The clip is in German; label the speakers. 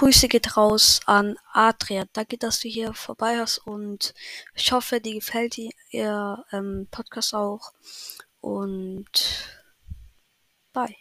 Speaker 1: Grüße geht raus an Adria. Danke, dass du hier vorbei hast und ich hoffe, dir gefällt die, ihr ähm, Podcast auch. Und bye.